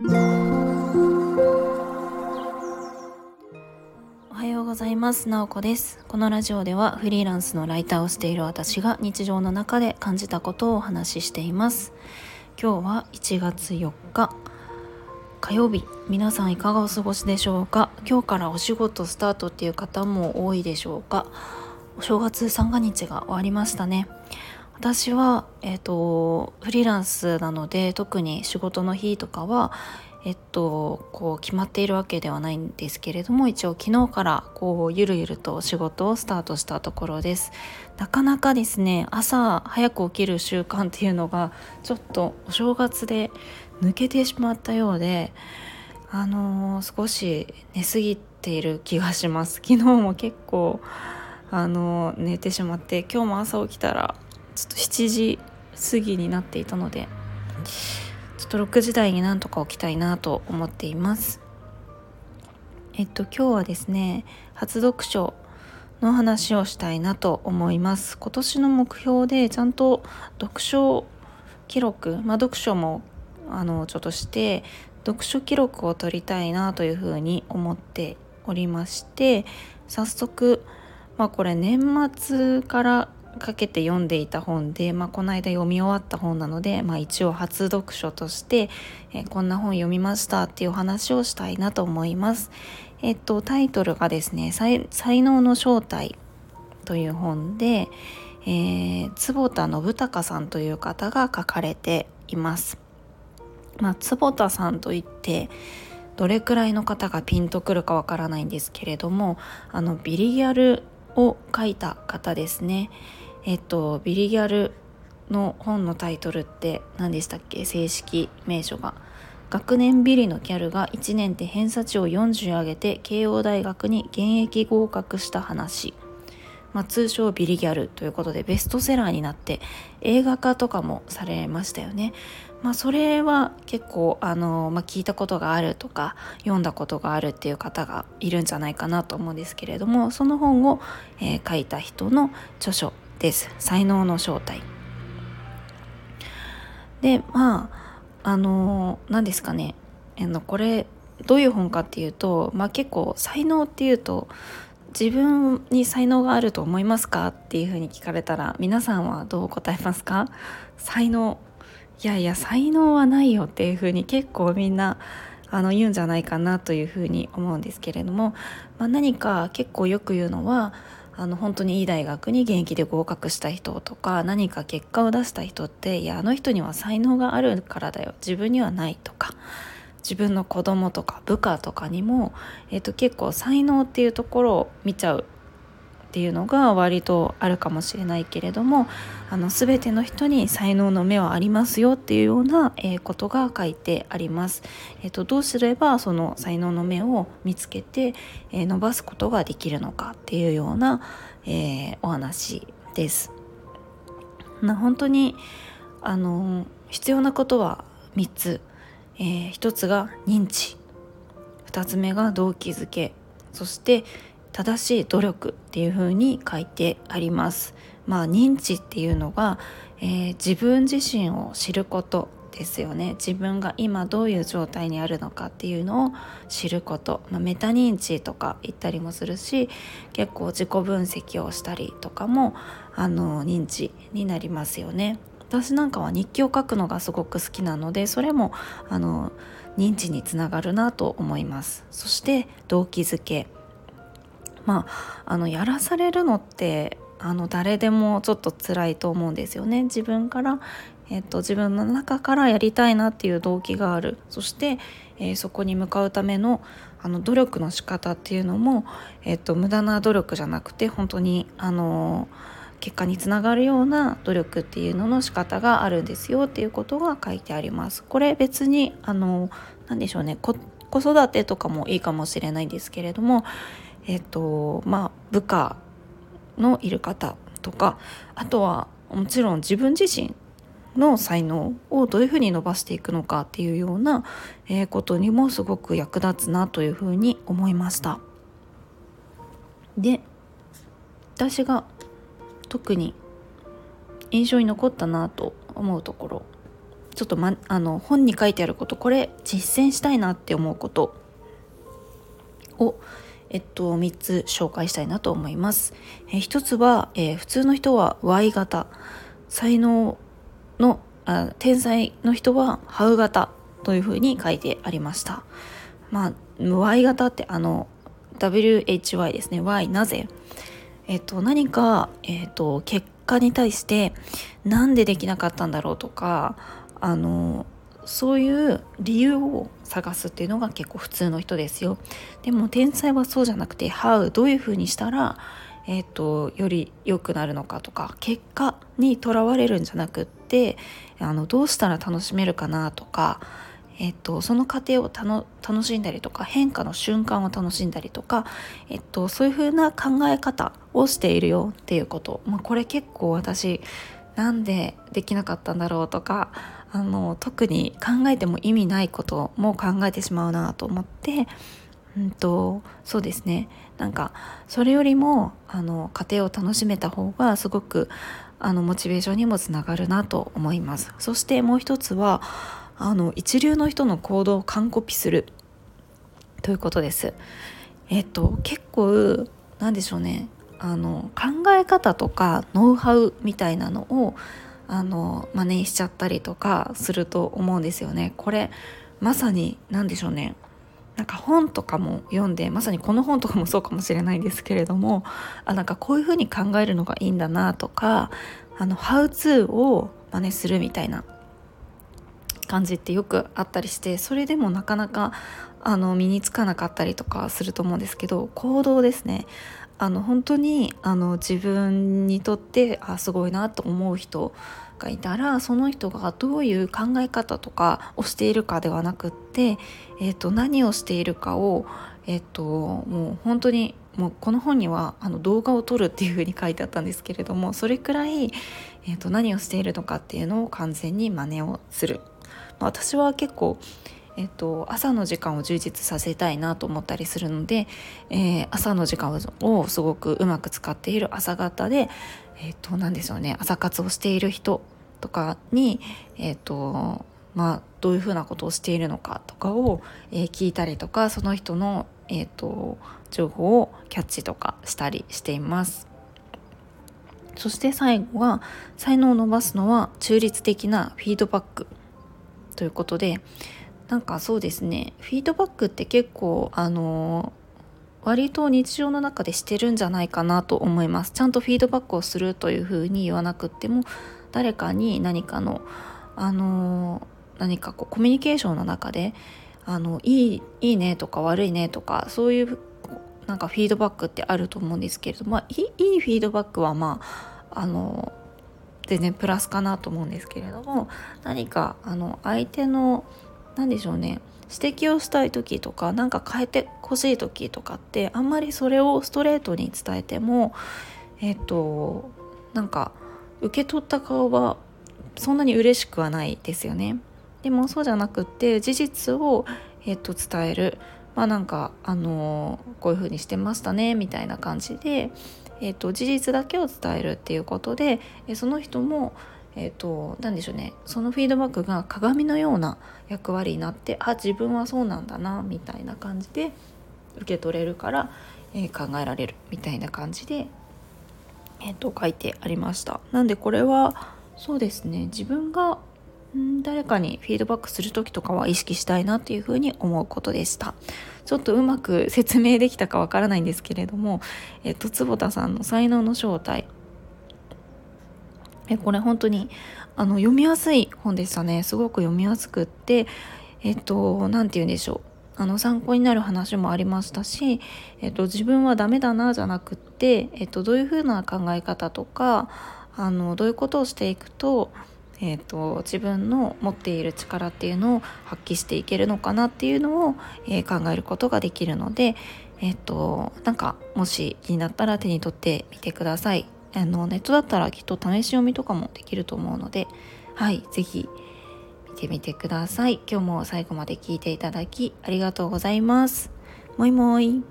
おはようございます。なおこです。このラジオではフリーランスのライターをしている私が日常の中で感じたことをお話ししています。今日は1月4日。火曜日。皆さんいかがお過ごしでしょうか？今日からお仕事スタートっていう方も多いでしょうか？お正月三が日が終わりましたね。私は、えーと、フリーランスなので特に仕事の日とかは、えっと、こう決まっているわけではないんですけれども一応昨日からこうゆるゆると仕事をスタートしたところです。なかなかですね朝早く起きる習慣っていうのがちょっとお正月で抜けてしまったようであのー、少し寝すぎている気がします。昨日も結構あの、寝てしまって今日も朝起きたらちょっと7時過ぎになっていたのでちょっと6時台になんとか起きたいなと思っています。えっと今日はですね初読書の話をしたいなと思います。今年の目標でちゃんと読書記録まあ読書もあのちょっとして読書記録を取りたいなというふうに思っておりまして早速まあこれ年末からかけて読んでいた本で、まあ、この間読み終わった本なので、まあ、一応初読書として、えー、こんな本読みましたっていう話をしたいなと思います。えっと、タイトルがですね「才能の正体」という本で、えー、坪田信孝さんという方が書かれています。まあ、坪田さんといってどれくらいの方がピンとくるかわからないんですけれどもあのビリギャルを書いた方ですね。えっとビリギャルの本のタイトルって何でしたっけ？正式名称が。学年ビリのギャルが1年で偏差値を40上げて慶応大学に現役合格した話、まあ、通称ビリギャルということでベストセラーになって映画化とかもされましたよね。まあ、それは結構あの、まあ、聞いたことがあるとか読んだことがあるっていう方がいるんじゃないかなと思うんですけれどもその本を、えー、書いた人の著書です。才能の正体。でまああの何ですかね。あのこれどういう本かっていうと、まあ、結構才能っていうと自分に才能があると思いますかっていうふうに聞かれたら皆さんはどう答えますか？才能。いやいや才能はないよっていうふうに結構みんなあの言うんじゃないかなというふうに思うんですけれども、まあ、何か結構よく言うのはあの本当にいい大学に現役で合格した人とか何か結果を出した人っていやあの人には才能があるからだよ。自分にはないとか。自分の子供とか部下とかにも、えー、と結構才能っていうところを見ちゃうっていうのが割とあるかもしれないけれどもあの全ての人に才能の目はありますよっていうような、えー、ことが書いてあります。えーと、どうすればその才能の目を見つけて、えー、伸ばすことができるのかっていうような、えー、お話です。な本当にあの必要なことは3つ、えー、1つが認知2つ目が動機づけそして正しい努力っていう風に書いてあります。まあ認知っていうのが、えー、自分自身を知ることですよね自分が今どういう状態にあるのかっていうのを知ること、まあ、メタ認知とか言ったりもするし結構自己分析をしたりとかもあの認知になりますよね。私なんかは日記を書くのがすごく好きなのでそれもあの認知につながるなと思いますそして動機づけまああのやらされるのってあの誰でもちょっと辛いと思うんですよね。自分から、えっと、自分の中からやりたいなっていう動機がある。そして、えー、そこに向かうためのあの努力の仕方っていうのも、えっと、無駄な努力じゃなくて本当にあの結果につながるような努力っていうのの仕方があるんですよ。っていうことが書いてあります。これ別にあの何でしょうね。子育てとかもいいかもしれないんですけれどもえっ、とまあ部下のいる方とかあとはもちろん自分自身の才能をどういうふうに伸ばしていくのかっていうような、ことにもすごく役立つなというふうに思いました。で私が特に印象に残ったなと思うところちょっと、ま、あの本に書いてあることこれ実践したいなって思うことを、えっと、3つ紹介したいなと思います。え1つは、えー、普通の人は Y 型才能のあ天才の人はハウ型というふうに書いてありました。まあ Y 型ってあの WHY ですね Y なぜ？えっと何か、えっと、結果に対してなんでできなかったんだろうとかあのそういう理由を探すっていうのが結構普通の人ですよ。でも天才はそうじゃなくて How どういうふうにしたらえーと、より良くなるのかとか結果にとらわれるんじゃなくってあのどうしたら楽しめるかなとか、えーと、その過程を楽しんだりとか変化の瞬間を楽しんだりとか、えーと、そういう風な考え方をしているよっていうこと、まあ、これ結構私なんでできなかったんだろうとかあの特に考えても意味ないことも考えてしまうなと思ってうんとそうですね。なんかそれよりもあの家庭を楽しめた方がすごくあのモチベーションにもつながるなと思います。そしてもう一つはあの一流の人の行動を完コピする。ということです。えっと結構なんでしょうね。あの考え方とかノウハウみたいなのをあの真似しちゃったりとかすると思うんですよね。これまさに何でしょうね。なんか本とかも読んでまさにこの本とかもそうかもしれないんですけれどもあなんかこういうふうに考えるのがいいんだなとかあのハウツーを真似するみたいな感じってよくあったりしてそれでもなかなかあの身につかなかったりとかすると思うんですけど行動ですねあの本当にあの自分にとってあすごいなと思う人がいたらその人がどういう考え方とかをしているかではなくって、えーと、何をしているかを、えーと、もう本当にもうこの本にはあの動画を撮るっていうふうに書いてあったんですけれどもそれくらい、えーと、何をしているのかっていうのを完全に真似をする。私は結構えっと、朝の時間を充実させたいなと思ったりするので、えー、朝の時間をすごくうまく使っている朝方で、えっと、何でしょうね朝活をしている人とかに、えっとまあ、どういうふうなことをしているのかとかを、えー、聞いたりとかその人の、えっと、情報をキャッチとかしたりしています。そして最後は才能を伸ばすのは中立的なフィードバックということでなんかそうですねフィードバックって結構あの割と日常の中でしてるんじゃないかなと思います。ちゃんとフィードバックをするというふうに言わなくっても誰かに何かのあの何かこうコミュニケーションの中であのいいいいねとか悪いねとかそういうなんかフィードバックってあると思うんですけれども、まあ、いいフィードバックはまああの全然プラスかなと思うんですけれども何かあの相手の何でしょうね指摘をしたい時とか何か変えてほしい時とかってあんまりそれをストレートに伝えてもえっ、となんか受け取った顔はそんなに嬉しくはないですよね。でもそうじゃなくって事実を、えー、と伝えるまあなんかあのー、こういう風にしてましたねみたいな感じで、えーと事実だけを伝えるっていうことで、えその人もえーと、何でしょうね。そのフィードバックが鏡のような役割になってあ自分はそうなんだなみたいな感じで受け取れるから、えー、考えられるみたいな感じで、えーと、書いてありました。なんでこれはそうですね。自分が誰かにフィードバックする時とかは意識したいなっていうふうに思うことでした。ちょっとうまく説明できたかわからないんですけれども、えっ、と坪田さんの才能の正体。えこれ本当にあの読みやすい本でしたね。すごく読みやすくってえっと何て言うんでしょう。あの参考になる話もありましたし、えっと、自分はダメだなじゃなくって、えっと、どういうふうな考え方とかあのどういうことをしていくと,、えっと自分の持っている力っていうのを発揮していけるのかなっていうのを、えー、考えることができるので、えっと、なんかもし気になったら手に取ってみてください。あのネットだったらきっと試し読みとかもできると思うのではい是非見てみてください。今日も最後まで聞いていただきありがとうございます。もいもい。